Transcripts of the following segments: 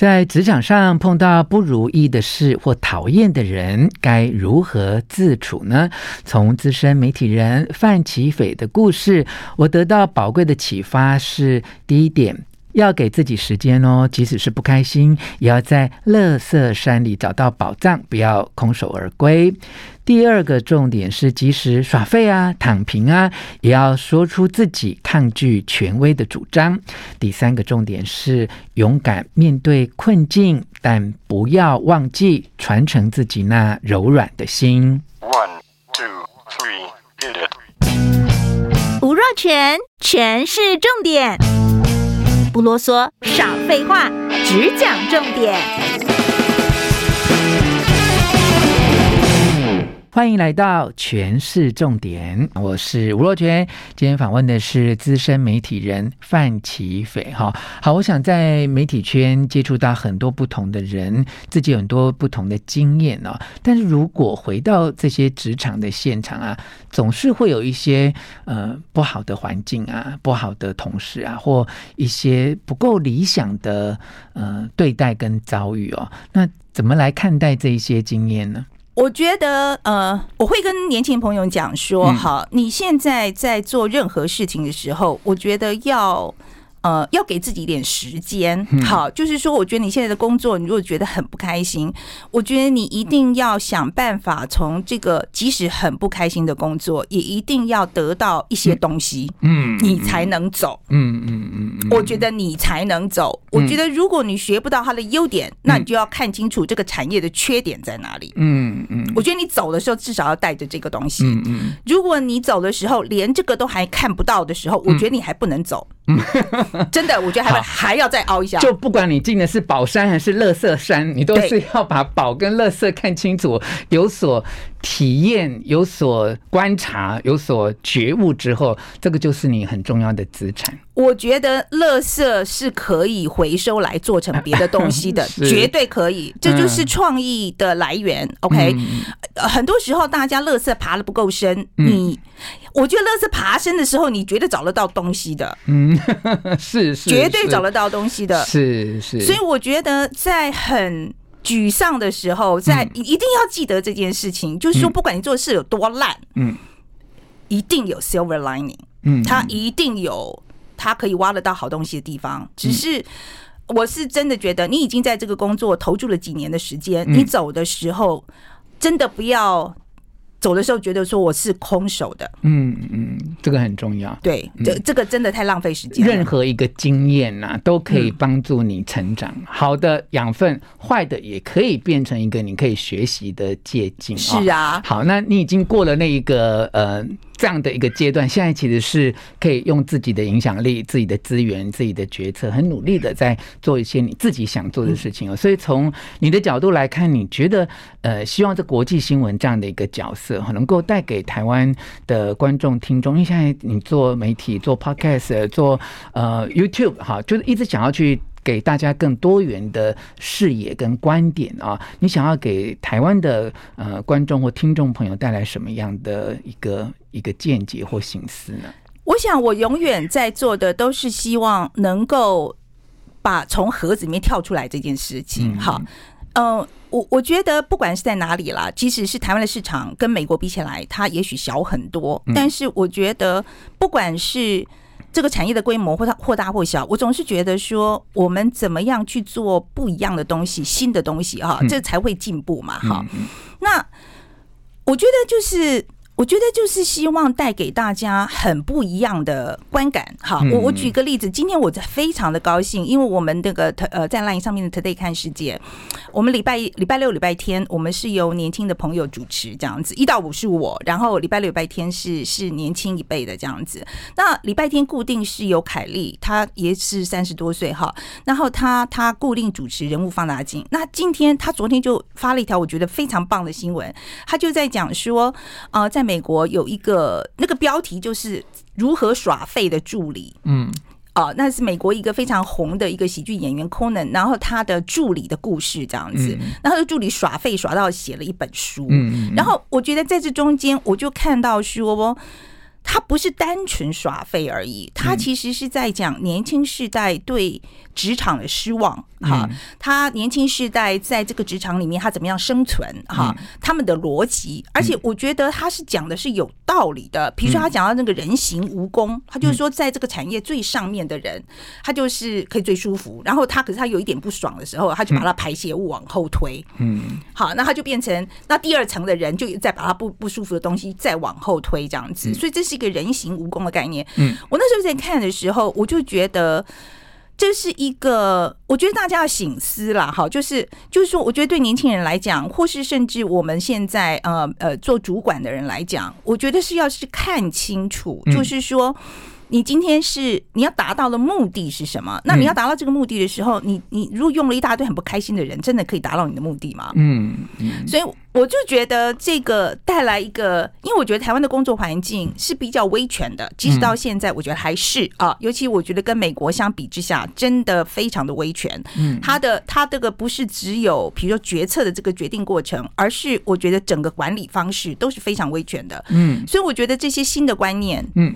在职场上碰到不如意的事或讨厌的人，该如何自处呢？从资深媒体人范奇斐的故事，我得到宝贵的启发是：第一点，要给自己时间哦，即使是不开心，也要在乐色山里找到宝藏，不要空手而归。第二个重点是，即使耍废啊、躺平啊，也要说出自己抗拒权威的主张。第三个重点是，勇敢面对困境，但不要忘记传承自己那柔软的心。One, two, three, hit it. 吴若权，权式重点，不啰嗦，少废话，只讲重点。欢迎来到全市重点，我是吴若权。今天访问的是资深媒体人范琪斐。哈，好，我想在媒体圈接触到很多不同的人，自己有很多不同的经验哦。但是如果回到这些职场的现场啊，总是会有一些呃不好的环境啊，不好的同事啊，或一些不够理想的呃对待跟遭遇哦。那怎么来看待这一些经验呢？我觉得，呃，我会跟年轻朋友讲说，好，你现在在做任何事情的时候，我觉得要。呃，要给自己一点时间，好，就是说，我觉得你现在的工作，你如果觉得很不开心，我觉得你一定要想办法从这个即使很不开心的工作，也一定要得到一些东西，嗯，你才能走，嗯嗯嗯，我觉得你才能走。我觉得如果你学不到它的优点，那你就要看清楚这个产业的缺点在哪里，嗯嗯。我觉得你走的时候至少要带着这个东西，嗯嗯。如果你走的时候连这个都还看不到的时候，我觉得你还不能走。真的，我觉得还还要再凹一下。就不管你进的是宝山还是乐色山，你都是要把宝跟乐色看清楚，有所体验、有所观察、有所觉悟之后，这个就是你很重要的资产。我觉得乐色是可以回收来做成别的东西的，绝对可以。这就是创意的来源。OK，很多时候大家乐色爬的不够深，你。我觉得乐色爬升的时候，你绝对找得到东西的。嗯，是是，绝对找得到东西的。是是。所以我觉得在很沮丧的时候，在一定要记得这件事情，就是说，不管你做的事有多烂，嗯，一定有 silver lining，嗯，它一定有它可以挖得到好东西的地方。只是我是真的觉得，你已经在这个工作投注了几年的时间，你走的时候，真的不要。走的时候觉得说我是空手的，嗯嗯，这个很重要。对，这这个真的太浪费时间。任何一个经验呐、啊，都可以帮助你成长。嗯、好的养分，坏的也可以变成一个你可以学习的借鉴。是啊、哦，好，那你已经过了那一个呃。这样的一个阶段，现在其实是可以用自己的影响力、自己的资源、自己的决策，很努力的在做一些你自己想做的事情哦。所以从你的角度来看，你觉得呃，希望这国际新闻这样的一个角色哈，能够带给台湾的观众、听众，因为现在你做媒体、做 Podcast、做呃 YouTube 哈，就是一直想要去。给大家更多元的视野跟观点啊！你想要给台湾的呃观众或听众朋友带来什么样的一个一个见解或心思呢？我想，我永远在做的都是希望能够把从盒子里面跳出来这件事情。好，嗯、呃，我我觉得不管是在哪里啦，即使是台湾的市场跟美国比起来，它也许小很多，但是我觉得不管是。这个产业的规模或大或大或小，我总是觉得说，我们怎么样去做不一样的东西，新的东西哈，这才会进步嘛哈。那我觉得就是。我觉得就是希望带给大家很不一样的观感。好，我我举个例子，今天我非常的高兴，因为我们那个呃在 LINE 上面的 Today 看世界，我们礼拜礼拜六礼拜天我们是由年轻的朋友主持这样子，一到五是我，然后礼拜六礼拜天是是年轻一辈的这样子。那礼拜天固定是由凯丽，她也是三十多岁哈，然后她她固定主持人物放大镜。那今天她昨天就发了一条我觉得非常棒的新闻，她就在讲说，呃，在。美国有一个那个标题就是如何耍废的助理，嗯，哦，那是美国一个非常红的一个喜剧演员 Conan，然后他的助理的故事这样子，然后他的助理耍废耍到写了一本书，嗯，然后我觉得在这中间我就看到说，他不是单纯耍废而已，他其实是在讲年轻世代对职场的失望哈，他年轻世代在这个职场里面他怎么样生存哈，他们的逻辑，而且我觉得他是讲的是有道理的。比如说他讲到那个人形蜈蚣，他就是说在这个产业最上面的人，他就是可以最舒服。然后他可是他有一点不爽的时候，他就把他排泄物往后推。嗯，好，那他就变成那第二层的人就再把他不不舒服的东西再往后推这样子。所以这是一个人形蜈蚣的概念。嗯，我那时候在看的时候，我就觉得。这是一个，我觉得大家要醒思啦，哈，就是就是说，我觉得对年轻人来讲，或是甚至我们现在呃呃做主管的人来讲，我觉得是要是看清楚，就是说。你今天是你要达到的目的是什么？那你要达到这个目的的时候，你你如果用了一大堆很不开心的人，真的可以达到你的目的吗？嗯，嗯，所以我就觉得这个带来一个，因为我觉得台湾的工作环境是比较威权的，即使到现在，我觉得还是啊，尤其我觉得跟美国相比之下，真的非常的威权。嗯，他的他这个不是只有比如说决策的这个决定过程，而是我觉得整个管理方式都是非常威权的。嗯，所以我觉得这些新的观念，嗯。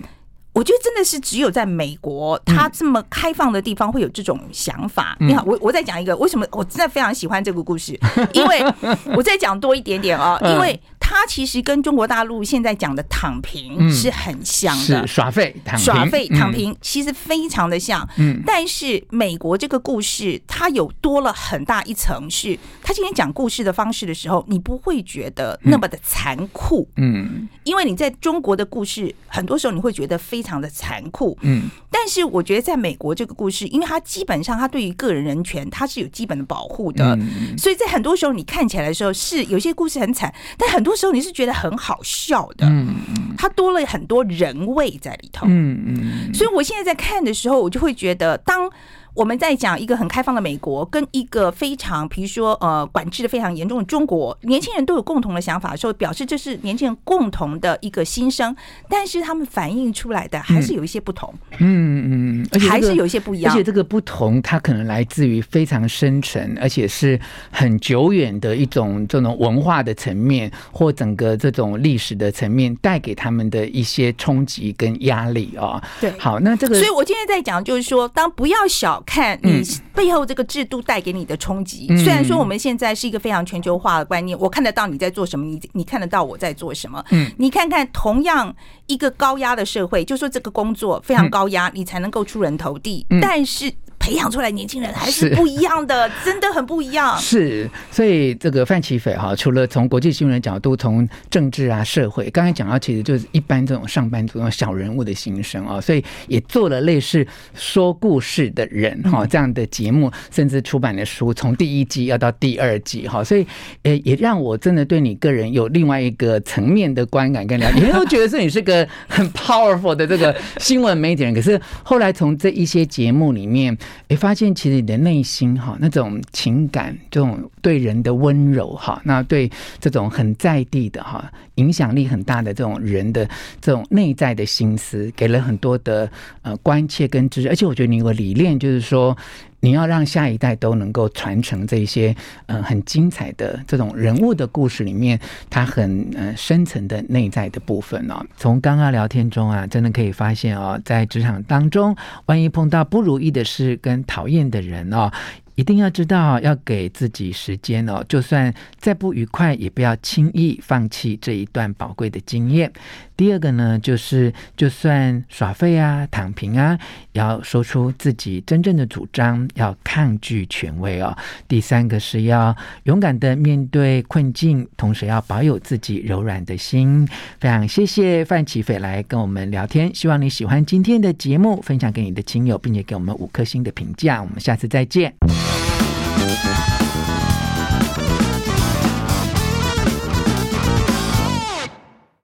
我觉得真的是只有在美国，它这么开放的地方会有这种想法。你好，我我再讲一个，为什么我真的非常喜欢这个故事？因为 我再讲多一点点啊，因为。它其实跟中国大陆现在讲的躺平是很像的，嗯、耍废、躺平、耍废、躺平，其实非常的像。嗯，但是美国这个故事，它有多了很大一层，是他今天讲故事的方式的时候，你不会觉得那么的残酷。嗯，因为你在中国的故事，很多时候你会觉得非常的残酷。嗯，但是我觉得在美国这个故事，因为它基本上它对于个人人权它是有基本的保护的，所以在很多时候你看起来的时候，是有些故事很惨，但很多。时候你是觉得很好笑的，嗯，它多了很多人味在里头，嗯嗯，所以我现在在看的时候，我就会觉得当。我们在讲一个很开放的美国，跟一个非常，比如说呃，管制的非常严重的中国，年轻人都有共同的想法的时候，表示这是年轻人共同的一个心声，但是他们反映出来的还是有一些不同，嗯嗯，而且还是有一些不一样，而且这个不同，它可能来自于非常深沉，而且是很久远的一种这种文化的层面，或整个这种历史的层面带给他们的一些冲击跟压力啊。对，好，那这个，所以我今天在讲，就是说，当不要小。看你背后这个制度带给你的冲击。虽然说我们现在是一个非常全球化的观念，我看得到你在做什么，你你看得到我在做什么。嗯，你看看同样一个高压的社会，就说这个工作非常高压，你才能够出人头地。但是。培养出来年轻人还是不一样的，真的很不一样。是，所以这个范琪斐哈，除了从国际新闻的角度，从政治啊、社会，刚才讲到，其实就是一般这种上班族、小人物的心声啊，所以也做了类似说故事的人哈这样的节目，甚至出版的书，从第一季要到第二季哈，所以呃，也让我真的对你个人有另外一个层面的观感跟了解。以前都觉得说你是个很 powerful 的这个新闻媒体人，可是后来从这一些节目里面。诶，发现其实你的内心哈，那种情感，这种对人的温柔哈，那对这种很在地的哈，影响力很大的这种人的这种内在的心思，给了很多的呃关切跟支持。而且我觉得你有个理念，就是说。你要让下一代都能够传承这些嗯很精彩的这种人物的故事里面，他很嗯深层的内在的部分哦。从刚刚聊天中啊，真的可以发现哦，在职场当中，万一碰到不如意的事跟讨厌的人哦。一定要知道要给自己时间哦，就算再不愉快，也不要轻易放弃这一段宝贵的经验。第二个呢，就是就算耍废啊、躺平啊，要说出自己真正的主张，要抗拒权威哦。第三个是要勇敢的面对困境，同时要保有自己柔软的心。非常谢谢范启斐来跟我们聊天，希望你喜欢今天的节目，分享给你的亲友，并且给我们五颗星的评价。我们下次再见。